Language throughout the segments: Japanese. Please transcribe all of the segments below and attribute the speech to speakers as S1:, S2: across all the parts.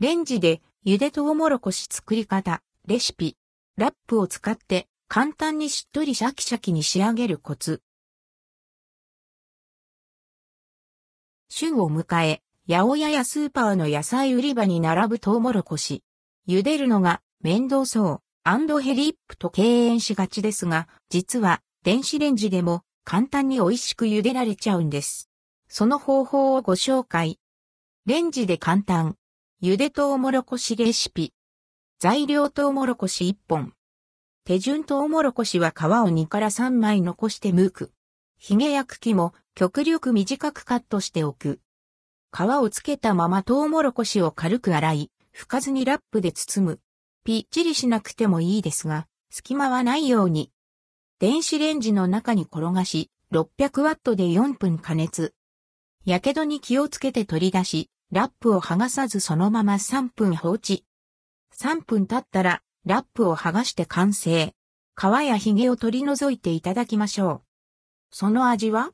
S1: レンジで茹でトウモロコシ作り方、レシピ。ラップを使って簡単にしっとりシャキシャキに仕上げるコツ。旬を迎え、八百屋やスーパーの野菜売り場に並ぶトウモロコシ。茹でるのが面倒そう、 and hellip と敬遠しがちですが、実は電子レンジでも簡単に美味しく茹でられちゃうんです。その方法をご紹介。レンジで簡単。茹でトウモロコシレシピ。材料トウモロコシ1本。手順トウモロコシは皮を2から3枚残して剥く。髭や茎も極力短くカットしておく。皮をつけたままトウモロコシを軽く洗い、拭かずにラップで包む。ぴっちりしなくてもいいですが、隙間はないように。電子レンジの中に転がし、600ワットで4分加熱。やけどに気をつけて取り出し、ラップを剥がさずそのまま3分放置。3分経ったら、ラップを剥がして完成。皮や髭を取り除いていただきましょう。その味は？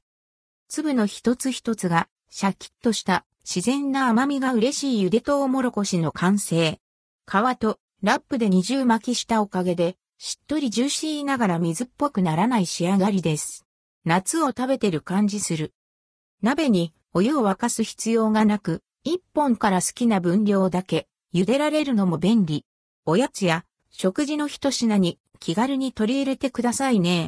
S1: 粒の一つ一つがシャキッとした自然な甘みが嬉しいゆでとうもろこしの完成。皮とラップで二重巻きしたおかげで、しっとりジューシーながら水っぽくならない仕上がりです。夏を食べてる感じする。鍋にお湯を沸かす必要がなく、一本から好きな分量だけ茹でられるのも便利。おやつや食事の一品に気軽に取り入れてくださいね。